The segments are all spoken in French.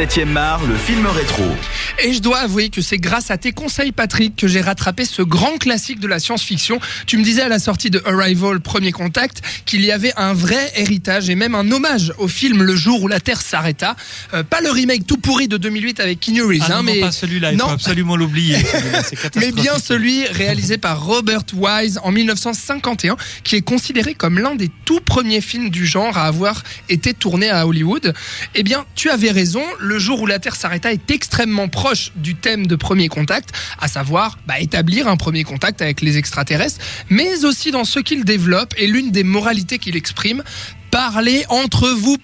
7ème art, le film rétro. Et je dois avouer que c'est grâce à tes conseils, Patrick, que j'ai rattrapé ce grand classique de la science-fiction. Tu me disais à la sortie de Arrival, Premier Contact, qu'il y avait un vrai héritage et même un hommage au film Le jour où la Terre s'arrêta. Euh, pas le remake tout pourri de 2008 avec Keanu Reeves, Ah non, hein, mais pas celui-là, il Non. faut absolument l'oublier. mais bien celui réalisé par Robert Wise en 1951, qui est considéré comme l'un des tout premiers films du genre à avoir été tourné à Hollywood. Eh bien, tu avais raison, le jour où la Terre s'arrêta est extrêmement proche du thème de Premier Contact, à savoir bah, établir un premier contact avec les extraterrestres, mais aussi dans ce qu'il développe et l'une des moralités qu'il exprime. Parlez entre vous,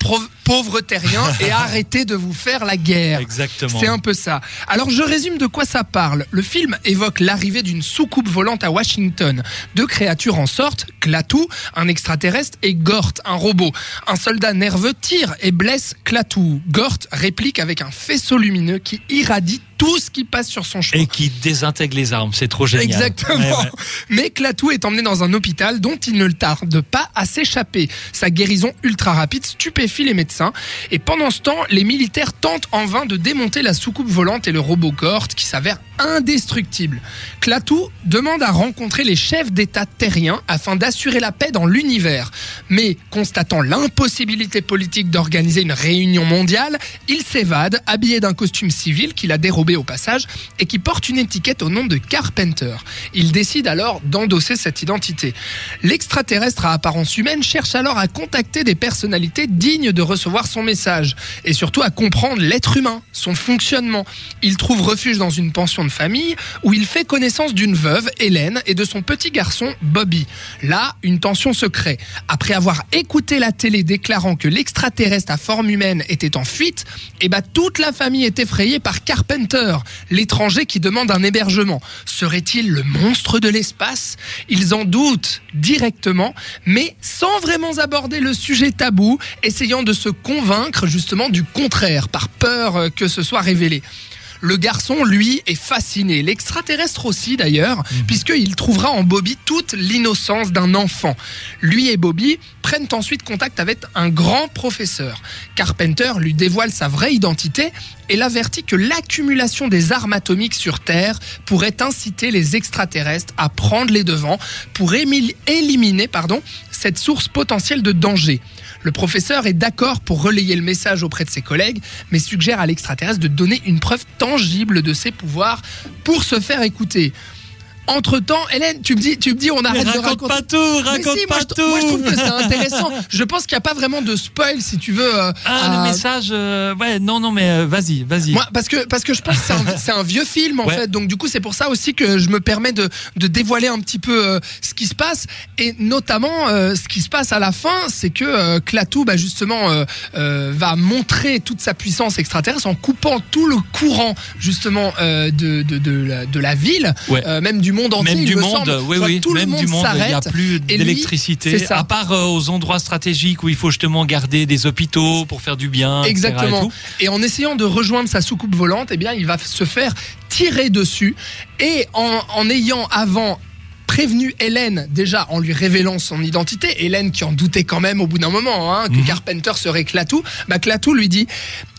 pauvres terriens, et arrêtez de vous faire la guerre. Exactement. C'est un peu ça. Alors je résume de quoi ça parle. Le film évoque l'arrivée d'une soucoupe volante à Washington. Deux créatures en sortent, Klaatu, un extraterrestre, et Gort, un robot. Un soldat nerveux tire et blesse Klaatu. Gort réplique avec un faisceau lumineux qui irradie tout ce qui passe sur son chemin. Et qui désintègre les armes, c'est trop génial. Exactement. Ouais, ouais. Mais Klaatu est emmené dans un hôpital dont il ne tarde pas à s'échapper. Sa guérison ultra rapide stupéfie les médecins. Et pendant ce temps, les militaires tentent en vain de démonter la soucoupe volante et le robot Gort qui s'avère indestructible. Klaatu demande à rencontrer les chefs d'État terriens afin d'assurer la paix dans l'univers. Mais constatant l'impossibilité politique d'organiser une réunion mondiale, il s'évade, habillé d'un costume civil qu'il a dérobé au passage et qui porte une étiquette au nom de Carpenter. Il décide alors d'endosser cette identité. L'extraterrestre à apparence humaine cherche alors à contacter des personnalités dignes de recevoir son message et surtout à comprendre l'être humain, son fonctionnement. Il trouve refuge dans une pension de famille où il fait connaissance d'une veuve, Hélène, et de son petit garçon, Bobby. Là, une tension se crée. Après avoir écouté la télé déclarant que l'extraterrestre à forme humaine était en fuite, eh ben, toute la famille est effrayée par Carpenter, l'étranger qui demande un hébergement. Serait-il le monstre de l'espace? Ils en doutent directement, mais sans vraiment aborder le sujet tabou, essayant de se convaincre justement du contraire, par peur euh, que ce soit révélé. Le garçon, lui, est fasciné. L'extraterrestre aussi, d'ailleurs, puisqu'il trouvera en Bobby toute l'innocence d'un enfant. Lui et Bobby prennent ensuite contact avec un grand professeur. Carpenter lui dévoile sa vraie identité et l'avertit que l'accumulation des armes atomiques sur Terre pourrait inciter les extraterrestres à prendre les devants pour éliminer pardon, cette source potentielle de danger. Le professeur est d'accord pour relayer le message auprès de ses collègues, mais suggère à l'extraterrestre de donner une preuve tangible de ses pouvoirs pour se faire écouter. Entre temps, Hélène, tu me dis, tu me dis, on arrête de raconte raconter. pas tout, raconte si, pas moi, je, tout. moi, je trouve que c'est intéressant. Je pense qu'il n'y a pas vraiment de spoil, si tu veux. euh, Ah, le message, euh, ouais, non, non, mais euh, vas-y, vas-y. moi, parce que parce que je pense que c'est un, vieux film en Ouais. fait, donc du coup c'est pour ça aussi que je me permets de, de dévoiler un petit peu euh, ce qui se passe et notamment ce qui se passe à la fin, c'est que Klaatu bah, justement va montrer toute sa puissance extraterrestre en coupant tout le courant justement de, de, de, la, de la ville, Ouais. même du monde entier. Même il du me monde, semble. oui, oui, tout même le monde du monde, il n'y a plus d'électricité. À part euh, aux endroits stratégiques où il faut justement garder des hôpitaux pour faire du bien. et Exactement. Et, en essayant de rejoindre sa soucoupe volante, eh bien, il va se faire tirer dessus. Et en, en ayant avant prévenu Hélène déjà en lui révélant son identité, Hélène qui en doutait quand même au bout d'un moment hein, que Mhm. Carpenter serait Klaatu, bah Klaatu lui dit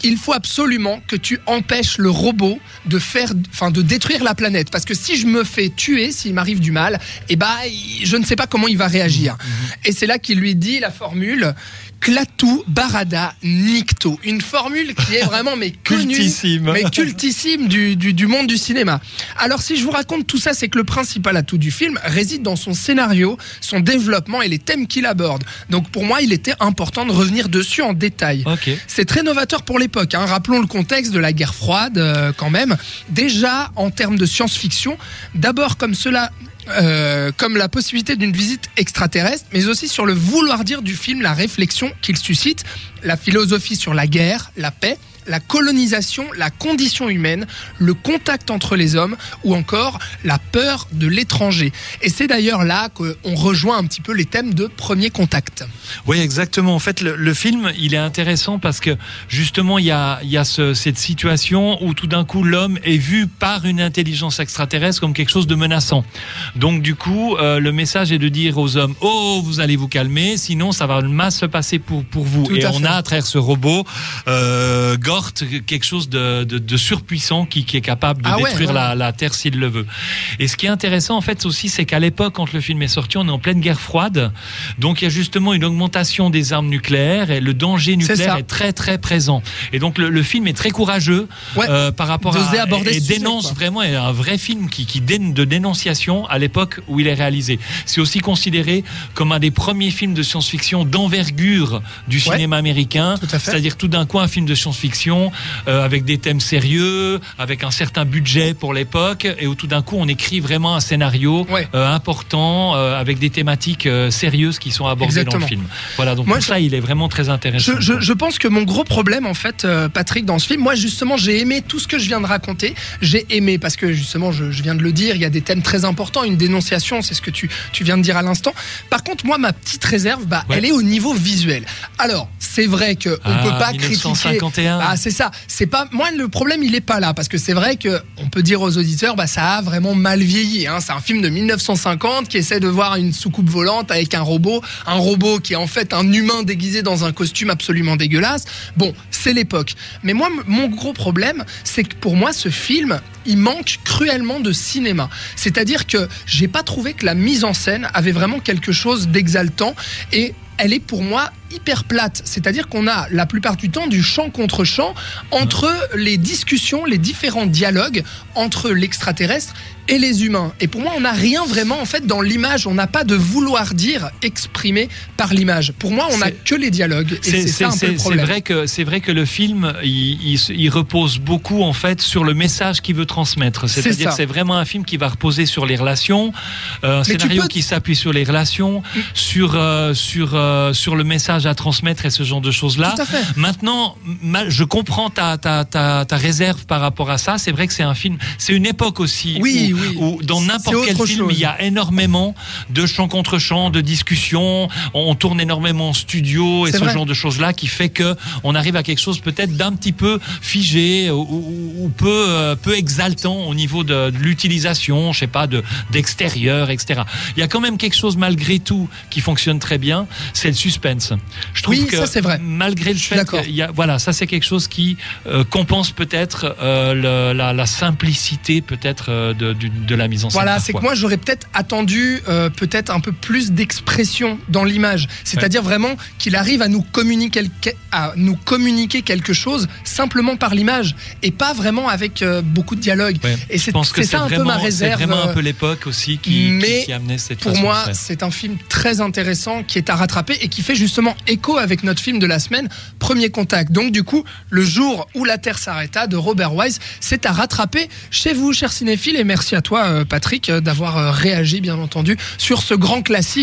il faut absolument que tu empêches le robot de faire, enfin de détruire la planète parce que si je me fais tuer, s'il m'arrive du mal, eh bah je ne sais pas comment il va réagir. Et c'est là qu'il lui dit la formule Klaatu Barada Nikto, une formule qui est vraiment mais connue, Cultissime. mais cultissime du, du, du monde du cinéma. Alors si je vous raconte tout ça, c'est que le principal atout du film réside dans son scénario, son développement et les thèmes qu'il aborde. Donc pour moi, il était important de revenir dessus en détail. C'est très novateur pour l'époque. Hein. Rappelons le contexte de la guerre froide euh, quand même. Déjà en termes de science-fiction, d'abord comme cela. euh, comme la possibilité d'une visite extraterrestre, mais aussi sur le vouloir dire du film, la réflexion qu'il suscite, la philosophie sur la guerre, la paix, la colonisation, la condition humaine, le contact entre les hommes ou encore la peur de l'étranger. Et c'est d'ailleurs là qu'on rejoint un petit peu les thèmes de premier contact. Oui, exactement. En fait, le, le film, il est intéressant parce que justement, il y a, il y a ce- cette situation où tout d'un coup, l'homme est vu par une intelligence extraterrestre comme quelque chose de menaçant. Donc, du coup, euh, le message est de dire aux hommes Oh, vous allez vous calmer, sinon ça va mal se passer pour, pour vous. Tout Et on fait. a à travers ce robot, euh, quelque chose de, de, de surpuissant qui, qui est capable de Ah détruire ouais. La, la Terre s'il le veut. Et ce qui est intéressant en fait aussi, c'est qu'à l'époque, quand le film est sorti, on est en pleine guerre froide. Donc il y a justement une augmentation des armes nucléaires et le danger nucléaire est, très très présent. Et donc le, le film est très courageux Ouais. euh, par rapport à aborder et sujet, dénonce vraiment un vrai film qui, qui de dénonciation à l'époque où il est réalisé. C'est aussi considéré comme un des premiers films de science-fiction d'envergure du cinéma américain. C'est-à-dire tout d'un coup un film de science-fiction euh, avec des thèmes sérieux, avec un certain budget pour l'époque, et où tout d'un coup on écrit vraiment un scénario Ouais. euh, important euh, avec des thématiques sérieuses qui sont abordées dans le film. Voilà, donc Moi, pour je- ça il est vraiment très intéressant. Je, je- je pense que mon gros problème, en fait, Patrick, dans ce film, moi justement, j'ai aimé tout ce que je viens de raconter. J'ai aimé parce que justement, je, viens de le dire, il y a des thèmes très importants, une dénonciation, c'est ce que tu, tu viens de dire à l'instant. Par contre, moi, ma petite réserve, bah, Ouais. elle est au niveau visuel. Alors, c'est vrai que on Ah, peut pas critiquer. 1951. C'est ça. C'est pas moi le problème, il est pas là parce que c'est vrai que on peut dire aux auditeurs, bah ça a vraiment mal vieilli. Hein. C'est un film de 1950 qui essaie de voir une soucoupe volante avec un robot, un robot qui est en fait un humain déguisé dans un costume absolument dégueulasse. Bon, c'est l'époque. Mais moi, mon gros problème, c'est que pour moi, ce film, il manque cruellement de cinéma. C'est-à-dire que j'ai pas trouvé que la mise en scène avait vraiment quelque chose d'exaltant et elle est pour moi hyper plate. C'est-à-dire qu'on a la plupart du temps du champ contre champ entre les discussions, les différents dialogues entre l'extraterrestre et les humains. Et pour moi, on n'a rien vraiment en fait dans l'image. On n'a pas de vouloir dire exprimé par l'image. Pour moi, on n'a que les dialogues. C'est vrai que c'est vrai que le film il, il se- il repose beaucoup en fait sur le message qu'il veut transmettre. C'est C'est-à-dire c'est vraiment un film qui va reposer sur les relations, euh, un scénario peux- qui s'appuie sur les relations, sur euh, sur euh, sur le message à transmettre et ce genre de choses là. Tout à fait. Maintenant, ma- je comprends ta, ta, ta, ta réserve par rapport à ça. C'est vrai que c'est un film, c'est une époque aussi Oui, où, oui. où dans n'importe quel film, chose. il y a énormément de chants contre chants, de discussions. On, tourne énormément en studio et ce vrai. genre de choses-là qui fait que on arrive à quelque chose peut-être d'un petit peu figé ou, ou- ou peu, euh, peu exaltant au niveau de, de l'utilisation, je sais pas, de d'extérieur, etc. Il y a quand même quelque chose malgré tout qui fonctionne très bien, c'est le suspense. Je trouve Oui, que ça, c'est vrai. malgré le fait qu'il y a, voilà, ça c'est quelque chose qui euh, compense peut-être euh, la, la simplicité peut-être euh, de, du- de la mise en scène. Voilà, c'est que moi j'aurais peut-être attendu euh, peut-être un peu plus d'expression dans l'image, c'est-à-dire vraiment qu'il arrive à nous communiquer à nous communiquer quelque chose simplement par l'image et pas vraiment avec euh, beaucoup de dialogue. Ouais. Et c'est ça un peu ma réserve. C'est vraiment un euh, peu l'époque aussi qui, qui- mais qui, amenait cette Pour façon moi, c'est un film très intéressant qui est à rattraper et qui fait justement écho avec notre film de la semaine, Premier Contact. Donc du coup, le jour où la Terre s'arrêta de Robert Wise, c'est à rattraper chez vous, chers cinéphiles. Et merci à toi, euh, Patrick, euh, d'avoir euh, réagi, bien entendu, sur ce grand classique